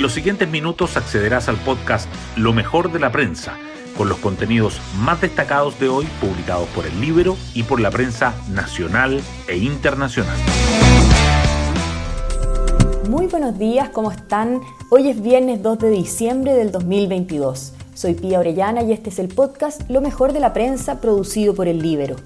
En los siguientes minutos accederás al podcast Lo mejor de la prensa, con los contenidos más destacados de hoy publicados por el Libro y por la prensa nacional e internacional. Muy buenos días, ¿cómo están? Hoy es viernes 2 de diciembre del 2022. Soy Pía Orellana y este es el podcast Lo mejor de la prensa producido por el Libero.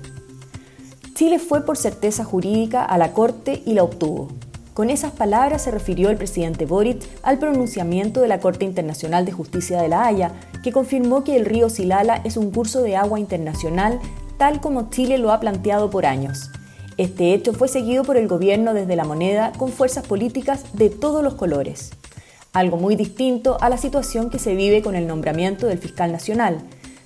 Chile fue por certeza jurídica a la Corte y la obtuvo. Con esas palabras se refirió el presidente Boric al pronunciamiento de la Corte Internacional de Justicia de La Haya, que confirmó que el río Silala es un curso de agua internacional tal como Chile lo ha planteado por años. Este hecho fue seguido por el gobierno desde la moneda con fuerzas políticas de todos los colores. Algo muy distinto a la situación que se vive con el nombramiento del fiscal nacional,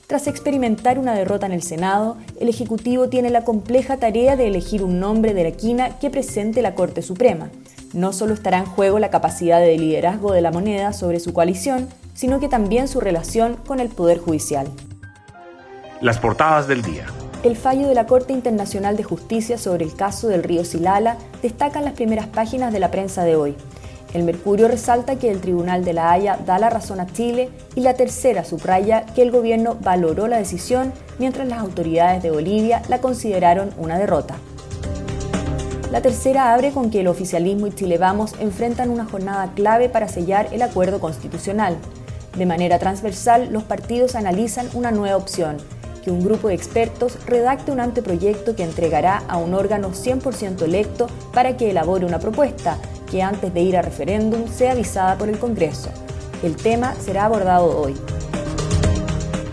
tras experimentar una derrota en el Senado, el Ejecutivo tiene la compleja tarea de elegir un nombre de la quina que presente la Corte Suprema. No solo estará en juego la capacidad de liderazgo de la moneda sobre su coalición, sino que también su relación con el Poder Judicial. Las portadas del día. El fallo de la Corte Internacional de Justicia sobre el caso del río Silala destacan las primeras páginas de la prensa de hoy. El Mercurio resalta que el Tribunal de la Haya da la razón a Chile y la tercera subraya que el gobierno valoró la decisión mientras las autoridades de Bolivia la consideraron una derrota. La tercera abre con que el oficialismo y Chile Vamos enfrentan una jornada clave para sellar el acuerdo constitucional. De manera transversal, los partidos analizan una nueva opción, que un grupo de expertos redacte un anteproyecto que entregará a un órgano 100% electo para que elabore una propuesta, que antes de ir a referéndum sea avisada por el Congreso. El tema será abordado hoy.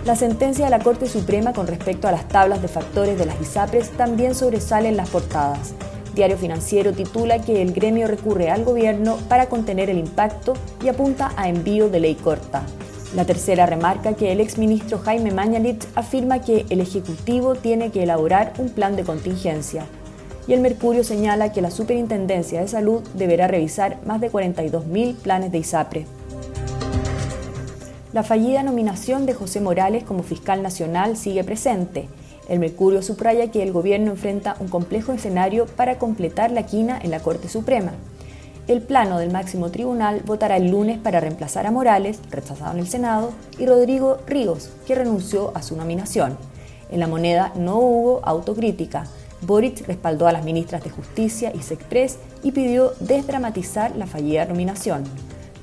La sentencia de la Corte Suprema con respecto a las tablas de factores de las ISAPRES también sobresale en las portadas. Diario Financiero titula que el gremio recurre al gobierno para contener el impacto y apunta a envío de ley corta. La tercera remarca que el exministro Jaime Mañalich afirma que el Ejecutivo tiene que elaborar un plan de contingencia y el Mercurio señala que la Superintendencia de Salud deberá revisar más de 42.000 planes de ISAPRE. La fallida nominación de José Morales como fiscal nacional sigue presente. El Mercurio subraya que el gobierno enfrenta un complejo escenario para completar la quina en la Corte Suprema. El plano del máximo tribunal votará el lunes para reemplazar a Morales, rechazado en el Senado, y Rodrigo Ríos, que renunció a su nominación. En la moneda no hubo autocrítica. Boric respaldó a las ministras de Justicia y Sexpress y pidió desdramatizar la fallida nominación.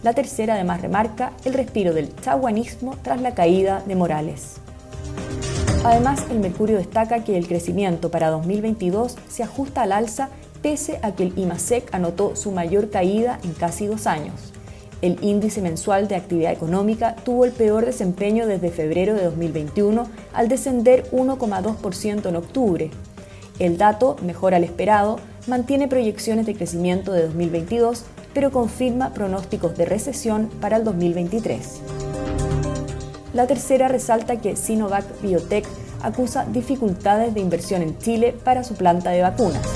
La tercera además remarca el respiro del chaguanismo tras la caída de Morales. Además, el Mercurio destaca que el crecimiento para 2022 se ajusta al alza pese a que el IMASEC anotó su mayor caída en casi dos años. El índice mensual de actividad económica tuvo el peor desempeño desde febrero de 2021 al descender 1,2% en octubre, el dato, mejor al esperado, mantiene proyecciones de crecimiento de 2022, pero confirma pronósticos de recesión para el 2023. La tercera resalta que Sinovac Biotech acusa dificultades de inversión en Chile para su planta de vacunas.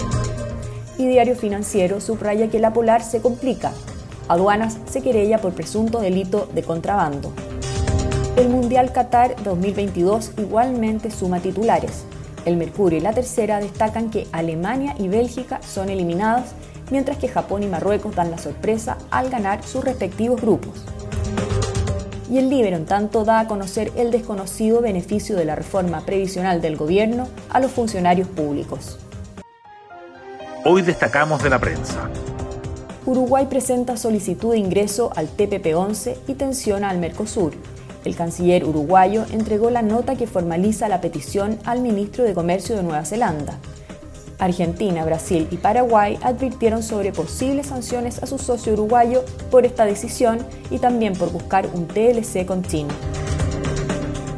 Y Diario Financiero subraya que la Polar se complica. Aduanas se querella por presunto delito de contrabando. El Mundial Qatar 2022 igualmente suma titulares. El Mercurio y la tercera destacan que Alemania y Bélgica son eliminados, mientras que Japón y Marruecos dan la sorpresa al ganar sus respectivos grupos. Y el Libero, en tanto, da a conocer el desconocido beneficio de la reforma previsional del gobierno a los funcionarios públicos. Hoy destacamos de la prensa. Uruguay presenta solicitud de ingreso al TPP-11 y tensiona al Mercosur. El canciller uruguayo entregó la nota que formaliza la petición al ministro de Comercio de Nueva Zelanda. Argentina, Brasil y Paraguay advirtieron sobre posibles sanciones a su socio uruguayo por esta decisión y también por buscar un TLC con China.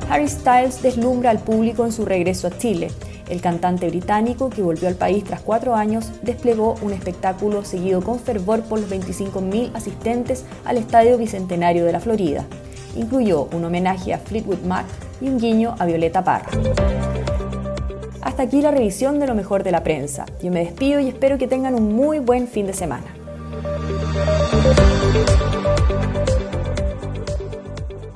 Harry Styles deslumbra al público en su regreso a Chile. El cantante británico, que volvió al país tras cuatro años, desplegó un espectáculo seguido con fervor por los 25.000 asistentes al Estadio Bicentenario de la Florida incluyó un homenaje a Fleetwood Mac y un guiño a Violeta Parra. Hasta aquí la revisión de lo mejor de la prensa. Yo me despido y espero que tengan un muy buen fin de semana.